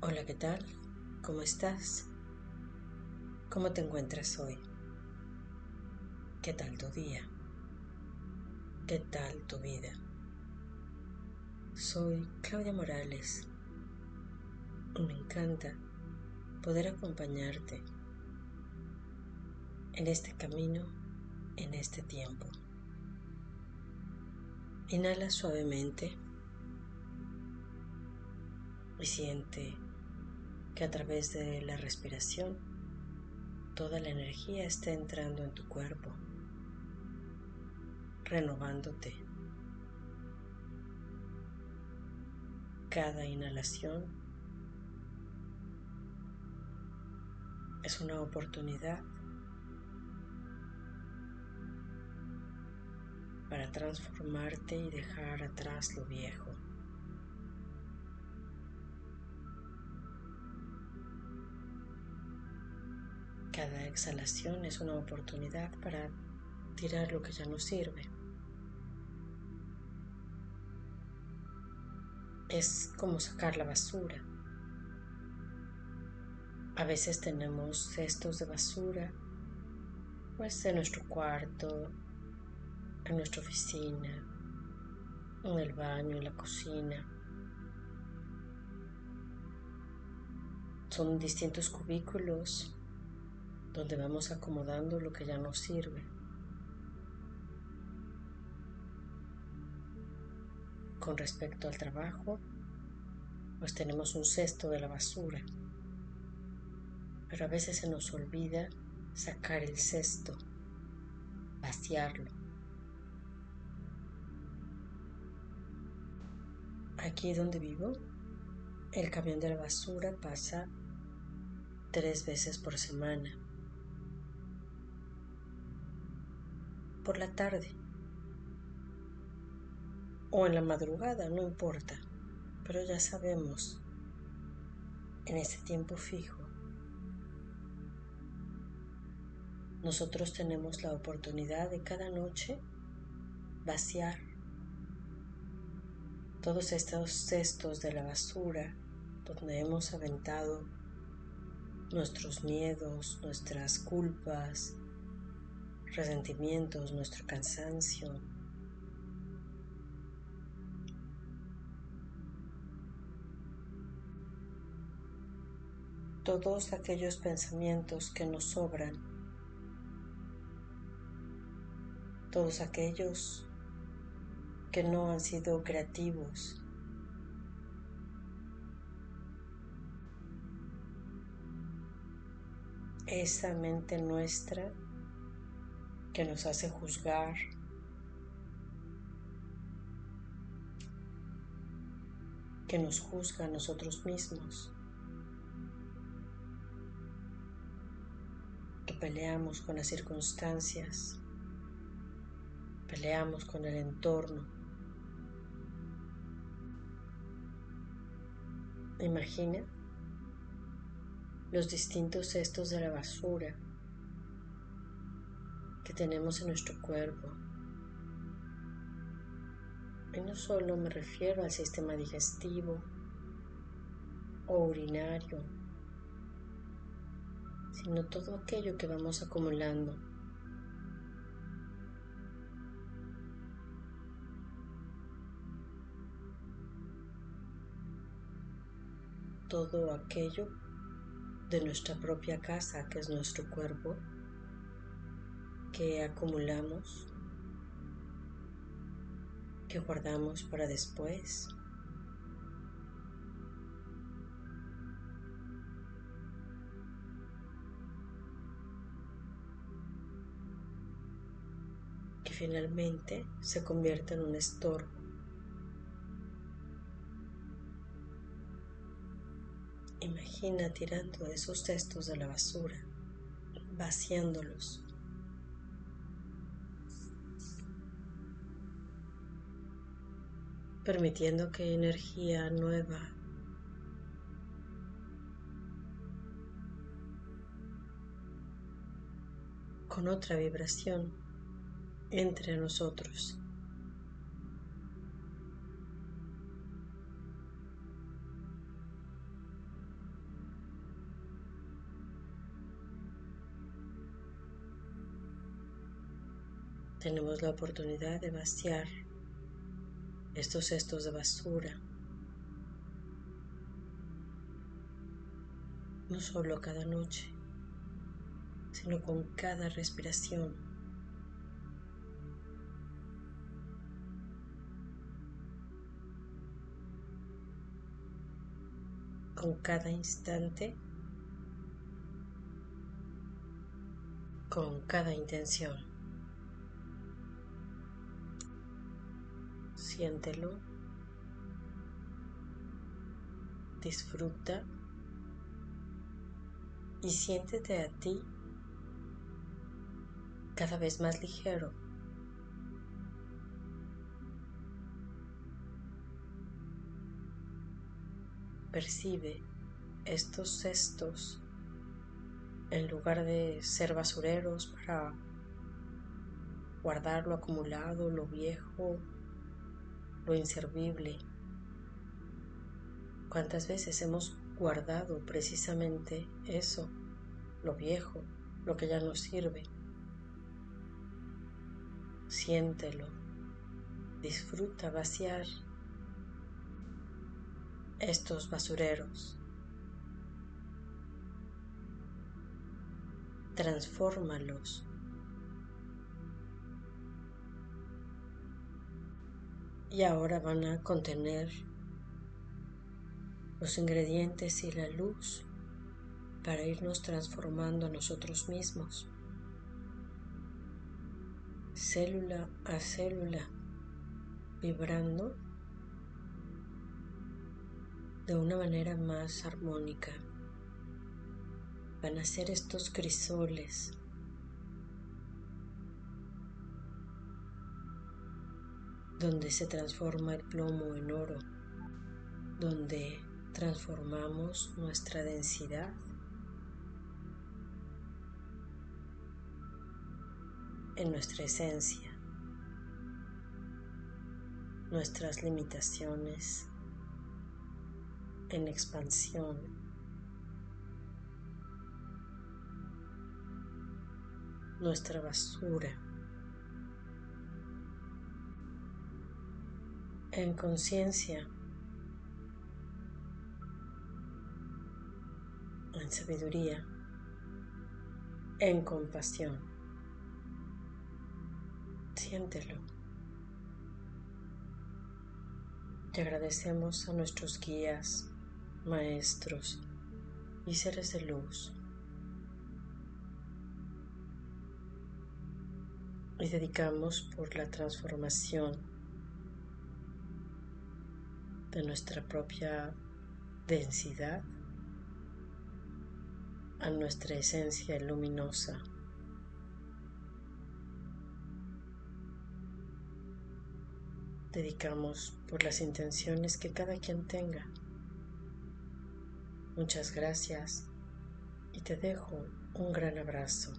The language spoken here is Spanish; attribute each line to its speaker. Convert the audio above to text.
Speaker 1: Hola, ¿qué tal? ¿Cómo estás? ¿Cómo te encuentras hoy? ¿Qué tal tu día? ¿Qué tal tu vida? Soy Claudia Morales y me encanta poder acompañarte en este camino, en este tiempo. Inhala suavemente y siente que a través de la respiración toda la energía está entrando en tu cuerpo, renovándote. Cada inhalación es una oportunidad para transformarte y dejar atrás lo viejo. Exhalación es una oportunidad para tirar lo que ya no sirve. Es como sacar la basura. A veces tenemos cestos de basura, pues en nuestro cuarto, en nuestra oficina, en el baño, en la cocina. Son distintos cubículos donde vamos acomodando lo que ya nos sirve. Con respecto al trabajo, pues tenemos un cesto de la basura, pero a veces se nos olvida sacar el cesto, vaciarlo. Aquí donde vivo, el camión de la basura pasa tres veces por semana. Por la tarde. O en la madrugada, no importa, pero ya sabemos en ese tiempo fijo nosotros tenemos la oportunidad de cada noche vaciar todos estos cestos de la basura donde hemos aventado nuestros miedos, nuestras culpas, resentimientos, nuestro cansancio. Todos aquellos pensamientos que nos sobran, todos aquellos que no han sido creativos, esa mente nuestra que nos hace juzgar, que nos juzga a nosotros mismos, que peleamos con las circunstancias, peleamos con el entorno. Imagina los distintos cestos de la basura que tenemos en nuestro cuerpo. Y no solo me refiero al sistema digestivo o urinario, sino todo aquello que vamos acumulando. Todo aquello de nuestra propia casa que es nuestro cuerpo que acumulamos, que guardamos para después. que finalmente se convierte en un estorbo. Imagina tirando esos cestos de la basura, vaciándolos. permitiendo que energía nueva con otra vibración entre nosotros. Tenemos la oportunidad de vaciar estos cestos de basura. No solo cada noche, sino con cada respiración. Con cada instante, con cada intención. Siéntelo, disfruta y siéntete a ti cada vez más ligero. Percibe estos cestos en lugar de ser basureros para guardar lo acumulado, lo viejo, lo inservible. ¿Cuántas veces hemos guardado precisamente eso, lo viejo, lo que ya no sirve? Siéntelo, disfruta vaciar estos basureros. Transfórmalos y ahora van a contener los ingredientes y la luz para irnos transformando a nosotros mismos, célula a célula, vibrando de una manera más armónica. Van a ser estos crisoles donde se transforma el plomo en oro, donde transformamos nuestra densidad en nuestra esencia, nuestras limitaciones en expansión. Nuestra basura en conciencia, en sabiduría, en compasión. Siéntelo. Te agradecemos a nuestros guías, maestros y seres de luz. Y dedicamos por la transformación de nuestra propia densidad a nuestra esencia luminosa. Dedicamos por las intenciones que cada quien tenga. Muchas gracias y te dejo un gran abrazo.